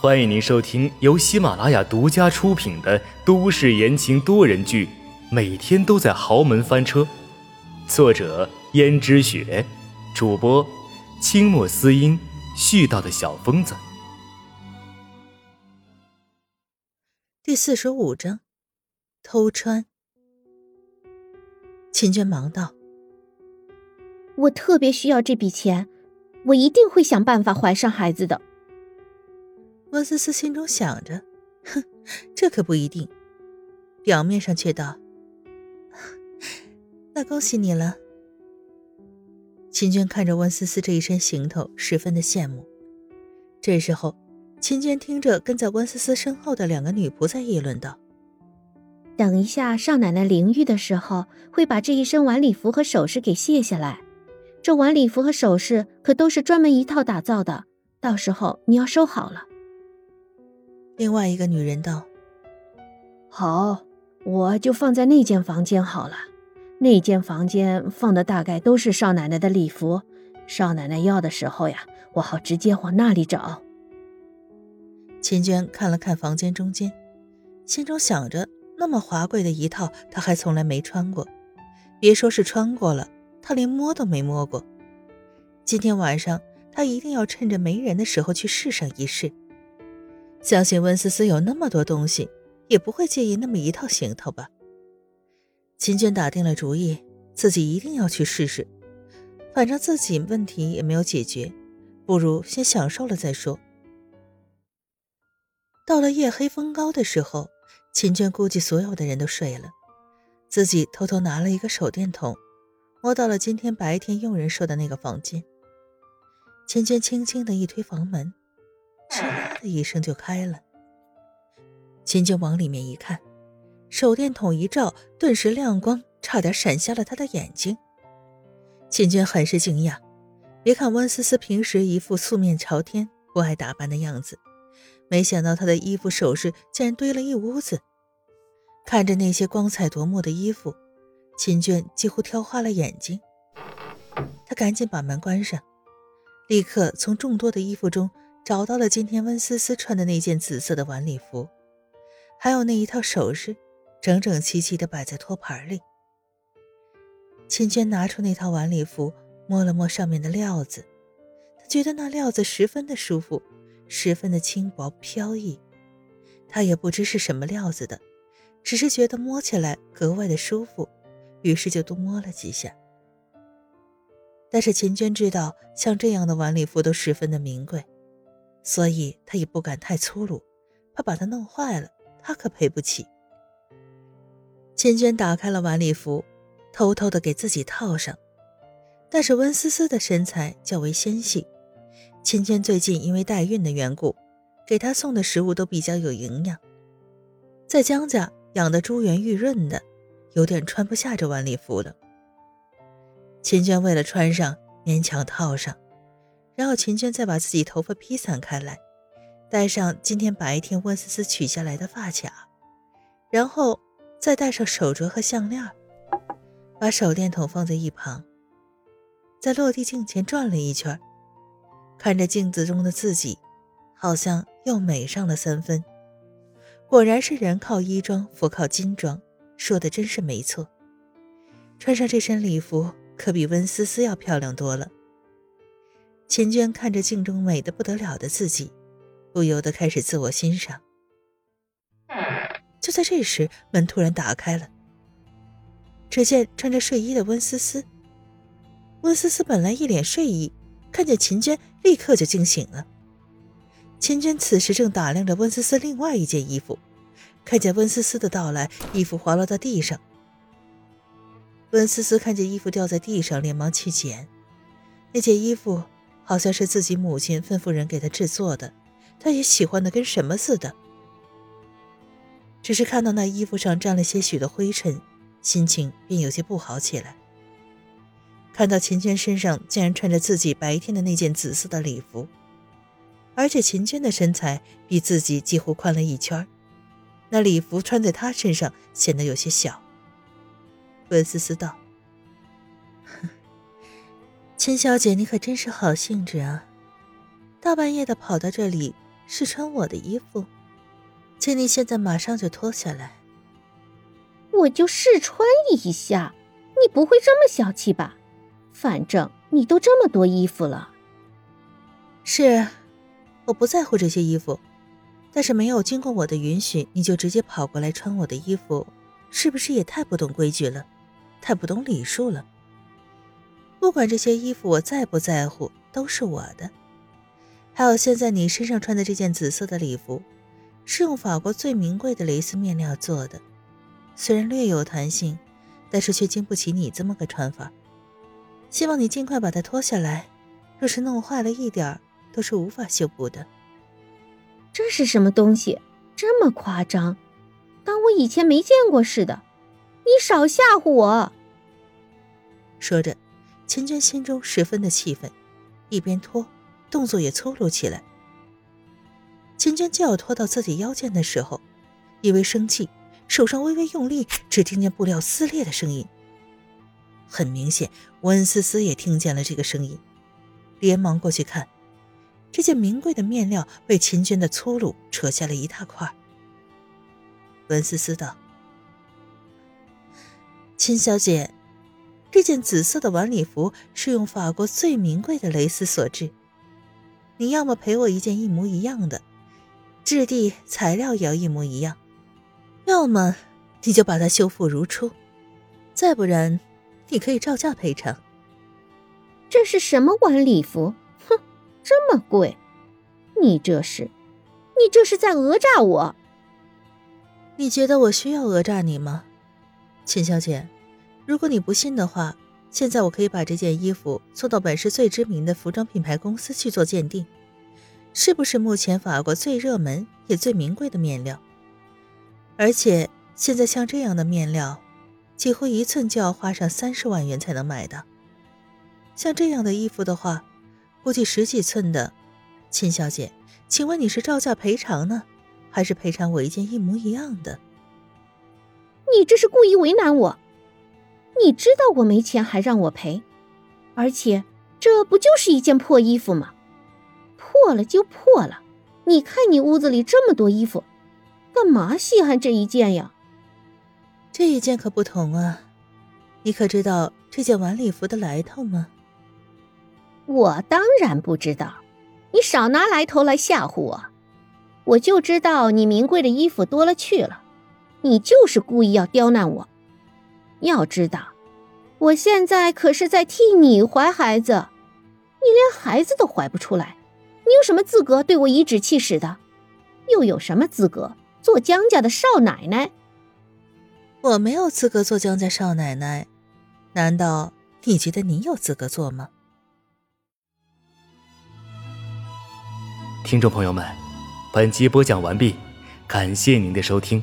欢迎您收听由喜马拉雅独家出品的都市言情多人剧《每天都在豪门翻车》，作者：胭脂雪，主播：清墨思音，絮叨的小疯子。第四十五章，偷穿。秦娟忙道：“我特别需要这笔钱，我一定会想办法怀上孩子的。”温思思心中想着：“哼，这可不一定。”表面上却道：“那恭喜你了。”秦娟看着温思思这一身行头，十分的羡慕。这时候，秦娟听着跟在温思思身后的两个女仆在议论道：“等一下，少奶奶淋浴的时候，会把这一身晚礼服和首饰给卸下来。这晚礼服和首饰可都是专门一套打造的，到时候你要收好了。”另外一个女人道：“好，我就放在那间房间好了。那间房间放的大概都是少奶奶的礼服，少奶奶要的时候呀，我好直接往那里找。”秦娟看了看房间中间，心中想着：那么华贵的一套，她还从来没穿过。别说是穿过了，她连摸都没摸过。今天晚上，她一定要趁着没人的时候去试上一试。相信温思思有那么多东西，也不会介意那么一套行头吧。秦娟打定了主意，自己一定要去试试。反正自己问题也没有解决，不如先享受了再说。到了夜黑风高的时候，秦娟估计所有的人都睡了，自己偷偷拿了一个手电筒，摸到了今天白天佣人说的那个房间。秦娟轻轻的一推房门。哧啦的一声就开了，秦娟往里面一看，手电筒一照，顿时亮光，差点闪瞎了他的眼睛。秦娟很是惊讶，别看温思思平时一副素面朝天、不爱打扮的样子，没想到她的衣服首饰竟然堆了一屋子。看着那些光彩夺目的衣服，秦娟几乎挑花了眼睛。她赶紧把门关上，立刻从众多的衣服中。找到了今天温思思穿的那件紫色的晚礼服，还有那一套首饰，整整齐齐地摆在托盘里。秦娟拿出那套晚礼服，摸了摸上面的料子，她觉得那料子十分的舒服，十分的轻薄飘逸。她也不知是什么料子的，只是觉得摸起来格外的舒服，于是就多摸了几下。但是秦娟知道，像这样的晚礼服都十分的名贵。所以他也不敢太粗鲁，怕把它弄坏了，他可赔不起。千娟打开了晚礼服，偷偷的给自己套上。但是温思思的身材较为纤细，秦娟最近因为代孕的缘故，给她送的食物都比较有营养。在江家养的珠圆玉润的，有点穿不下这晚礼服了。秦娟为了穿上，勉强套上。然后秦娟再把自己头发披散开来，戴上今天白天温思思取下来的发卡，然后再戴上手镯和项链，把手电筒放在一旁，在落地镜前转了一圈，看着镜子中的自己，好像又美上了三分。果然是人靠衣装，佛靠金装，说的真是没错。穿上这身礼服，可比温思思要漂亮多了。秦娟看着镜中美的不得了的自己，不由得开始自我欣赏。就在这时，门突然打开了。只见穿着睡衣的温思思。温思思本来一脸睡意，看见秦娟，立刻就惊醒了。秦娟此时正打量着温思思另外一件衣服，看见温思思的到来，衣服滑落到地上。温思思看见衣服掉在地上，连忙去捡那件衣服。好像是自己母亲吩咐人给他制作的，他也喜欢的跟什么似的。只是看到那衣服上沾了些许的灰尘，心情便有些不好起来。看到秦娟身上竟然穿着自己白天的那件紫色的礼服，而且秦娟的身材比自己几乎宽了一圈，那礼服穿在她身上显得有些小。温思思道。秦小姐，你可真是好兴致啊！大半夜的跑到这里，试穿我的衣服，请你现在马上就脱下来。我就试穿一下，你不会这么小气吧？反正你都这么多衣服了。是，我不在乎这些衣服，但是没有经过我的允许，你就直接跑过来穿我的衣服，是不是也太不懂规矩了，太不懂礼数了？不管这些衣服我在不在乎，都是我的。还有现在你身上穿的这件紫色的礼服，是用法国最名贵的蕾丝面料做的，虽然略有弹性，但是却经不起你这么个穿法。希望你尽快把它脱下来，若是弄坏了一点儿。都是无法修补的。这是什么东西？这么夸张，当我以前没见过似的。你少吓唬我！说着，秦娟心中十分的气愤，一边拖，动作也粗鲁起来。秦娟就要拖到自己腰间的时候，因为生气，手上微微用力，只听见布料撕裂的声音。很明显，温思思也听见了这个声音，连忙过去看。这件名贵的面料被秦娟的粗鲁扯下了一大块。温思思道：“秦小姐，这件紫色的晚礼服是用法国最名贵的蕾丝所制，你要么赔我一件一模一样的，质地、材料也要一模一样；要么你就把它修复如初，再不然，你可以照价赔偿。”这是什么晚礼服？哼这么贵，你这是，你这是在讹诈我。你觉得我需要讹诈你吗，秦小姐？如果你不信的话，现在我可以把这件衣服送到本市最知名的服装品牌公司去做鉴定，是不是目前法国最热门也最名贵的面料？而且现在像这样的面料，几乎一寸就要花上三十万元才能买到。像这样的衣服的话。估计十几寸的，秦小姐，请问你是照价赔偿呢，还是赔偿我一件一模一样的？你这是故意为难我。你知道我没钱还让我赔，而且这不就是一件破衣服吗？破了就破了，你看你屋子里这么多衣服，干嘛稀罕这一件呀？这一件可不同啊，你可知道这件晚礼服的来头吗？我当然不知道，你少拿来头来吓唬我。我就知道你名贵的衣服多了去了，你就是故意要刁难我。要知道，我现在可是在替你怀孩子，你连孩子都怀不出来，你有什么资格对我颐指气使的？又有什么资格做江家的少奶奶？我没有资格做江家少奶奶，难道你觉得你有资格做吗？听众朋友们，本集播讲完毕，感谢您的收听。